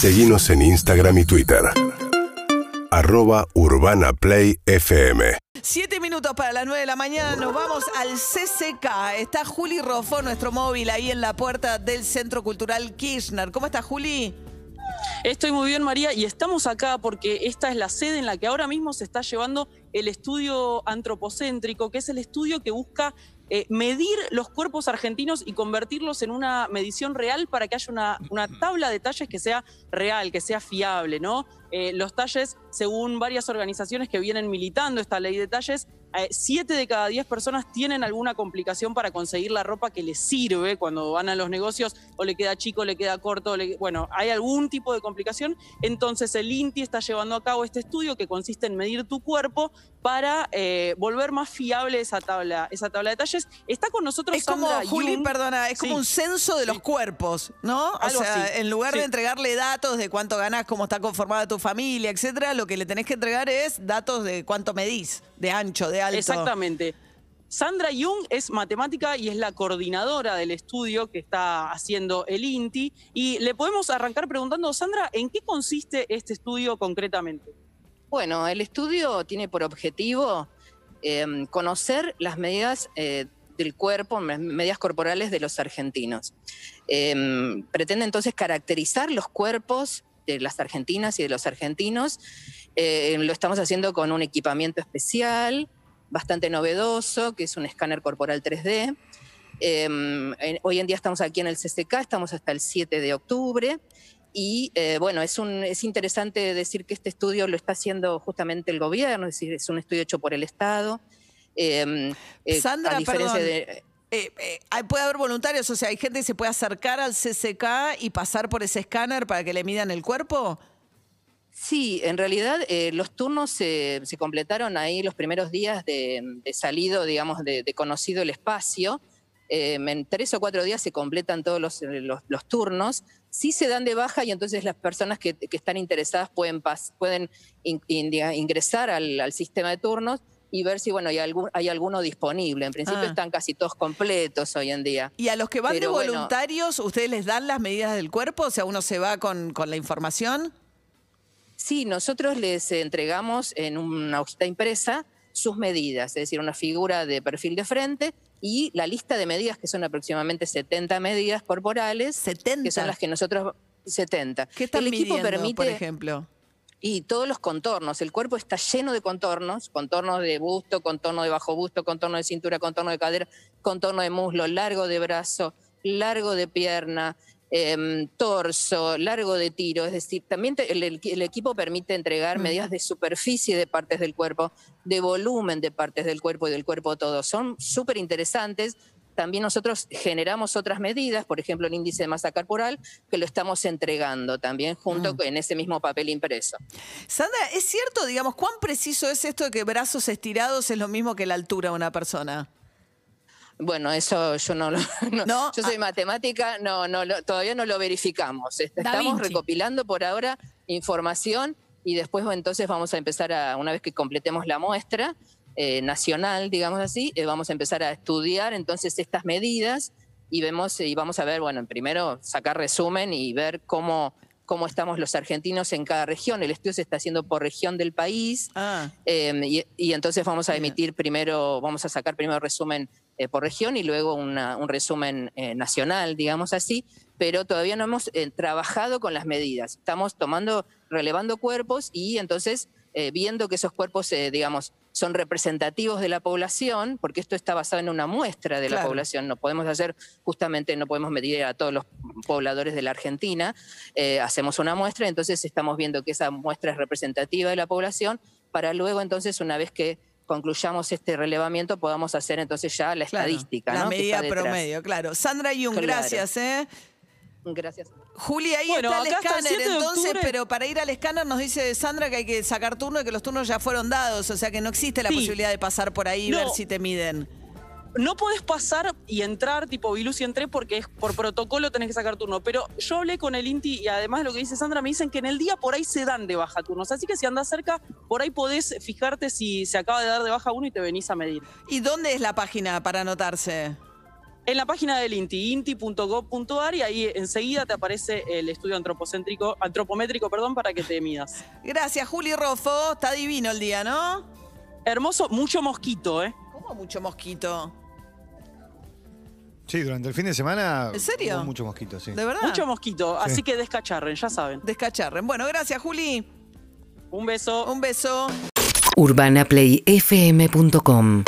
Seguimos en Instagram y Twitter. Arroba Urbana Play FM. Siete minutos para las nueve de la mañana, nos vamos al CCK. Está Juli Rofo, nuestro móvil, ahí en la puerta del Centro Cultural Kirchner. ¿Cómo está Juli? Estoy muy bien, María, y estamos acá porque esta es la sede en la que ahora mismo se está llevando el estudio antropocéntrico, que es el estudio que busca eh, medir los cuerpos argentinos y convertirlos en una medición real para que haya una, una tabla de talles que sea real, que sea fiable, ¿no? Eh, los talles, según varias organizaciones que vienen militando esta ley de talles, eh, siete de cada diez personas tienen alguna complicación para conseguir la ropa que les sirve cuando van a los negocios, o le queda chico, le queda corto, bueno, hay algún tipo de complicación. Entonces el INTI está llevando a cabo este estudio que consiste en medir tu cuerpo para eh, volver más fiable esa tabla, esa tabla de talles. Está con nosotros es como, Juli, perdona, es como un censo de los cuerpos, ¿no? o sea, en lugar de entregarle datos de cuánto ganas, cómo está conformada tu familia, etcétera, lo que le tenés que entregar es datos de cuánto medís, de ancho, de alto. Exactamente. Sandra Jung es matemática y es la coordinadora del estudio que está haciendo el INTI. Y le podemos arrancar preguntando, Sandra, ¿en qué consiste este estudio concretamente? Bueno, el estudio tiene por objetivo em, conocer las medidas eh, del cuerpo, medidas corporales de los argentinos. Em, pretende entonces caracterizar los cuerpos de las argentinas y de los argentinos. Eh, lo estamos haciendo con un equipamiento especial, bastante novedoso, que es un escáner corporal 3D. Em, hoy en día estamos aquí en el CCK, estamos hasta el 7 de octubre. Y eh, bueno, es, un, es interesante decir que este estudio lo está haciendo justamente el gobierno, es decir, es un estudio hecho por el Estado. Em, eh, Sandra, a diferencia de, eh, eh, puede haber voluntarios, o sea, hay gente que se puede acercar al CCK y pasar por ese escáner para que le midan el cuerpo. Sí, en realidad eh, los turnos se, completaron ahí los primeros días de, salido, digamos, de, conocido el espacio. en tres o cuatro días se completan todos los, turnos. Sí se dan de baja y entonces las personas que, están interesadas pueden, pueden ingresar al sistema de turnos y ver si bueno hay, algún, hay alguno disponible. En principio ah. están casi todos completos hoy en día. ¿Y a los que van de voluntarios, ustedes les dan las medidas del cuerpo? O sea, uno se va con, con la información. Sí, nosotros les entregamos en una hojita impresa sus medidas, es decir, una figura de perfil de frente y la lista de medidas, que son aproximadamente 70 medidas corporales. 70. Que son las que nosotros. 70. ¿Qué están El equipo permite, por ejemplo? y todos los contornos. El cuerpo está lleno de contornos, contornos de busto, contorno de bajo busto, contorno de cintura, contorno de cadera, contorno de muslo, largo de brazo, largo de pierna, em, torso, largo de tiro. Es decir, también el, equipo permite entregar mm. medidas de superficie de partes del cuerpo, de volumen de partes del cuerpo y del cuerpo todo. Son súper interesantes también nosotros generamos otras medidas, por ejemplo el índice de masa corporal, que lo estamos entregando también junto con mm. en ese mismo papel impreso. Sandra, ¿es cierto, digamos, cuán preciso es esto de que brazos estirados es lo mismo que la altura de una persona? Bueno, eso yo no lo. No, Yo soy ah. matemática, no, no, todavía no lo verificamos. Estamos recopilando por ahora información y después entonces vamos a empezar a, una vez que completemos la muestra, eh, nacional, digamos así, eh, vamos a empezar a estudiar entonces estas medidas y vemos y vamos a ver, bueno, primero sacar resumen y ver cómo cómo estamos los argentinos en cada región. El estudio se está haciendo por región del país ah. em, y, entonces vamos a emitir primero, vamos a sacar primero resumen eh, por región y luego un resumen nacional, digamos así, pero todavía no hemos trabajado con las medidas. Estamos tomando, relevando cuerpos y entonces viendo que esos cuerpos, digamos, son representativos de la población, porque esto está basado en una muestra de la población. No podemos hacer, justamente no podemos medir a todos los pobladores de la Argentina. Eh, hacemos una muestra, entonces estamos viendo que esa muestra es representativa de la población, para luego entonces, una vez que concluyamos este relevamiento, podamos hacer entonces ya la estadística. La medida promedio, claro. Sandra Jung, gracias. ¿eh? Gracias. Juli, ahí está el escáner, entonces, pero para ir al escáner nos dice Sandra que hay que sacar turno y que los turnos ya fueron dados, o sea que no existe la posibilidad de pasar por ahí y ver si te miden. No podés pasar y entrar, tipo Vilus y entré, porque es por protocolo tenés que sacar turno. Pero yo hablé con el INTI y además de lo que dice Sandra, me dicen que en el día por ahí se dan de baja turnos. Así que si andás cerca, por ahí podés fijarte si se acaba de dar de baja uno y te venís a medir. ¿Y dónde es la página para anotarse? En la página del INTI, inti.gov.ar, y ahí enseguida te aparece el estudio antropocéntrico, antropométrico, perdón, para que te midas. Gracias, Juli Rofo. Está divino el día, ¿no? Hermoso, mucho mosquito, ¿eh? ¿Cómo mucho mosquito? Sí, durante el fin de semana. ¿En serio? mucho mosquito, sí. ¿De verdad? Mucho mosquito, así que descacharren, ya saben. Descacharren. Bueno, gracias, Juli. Un beso. Un beso. UrbanaPlayFM.com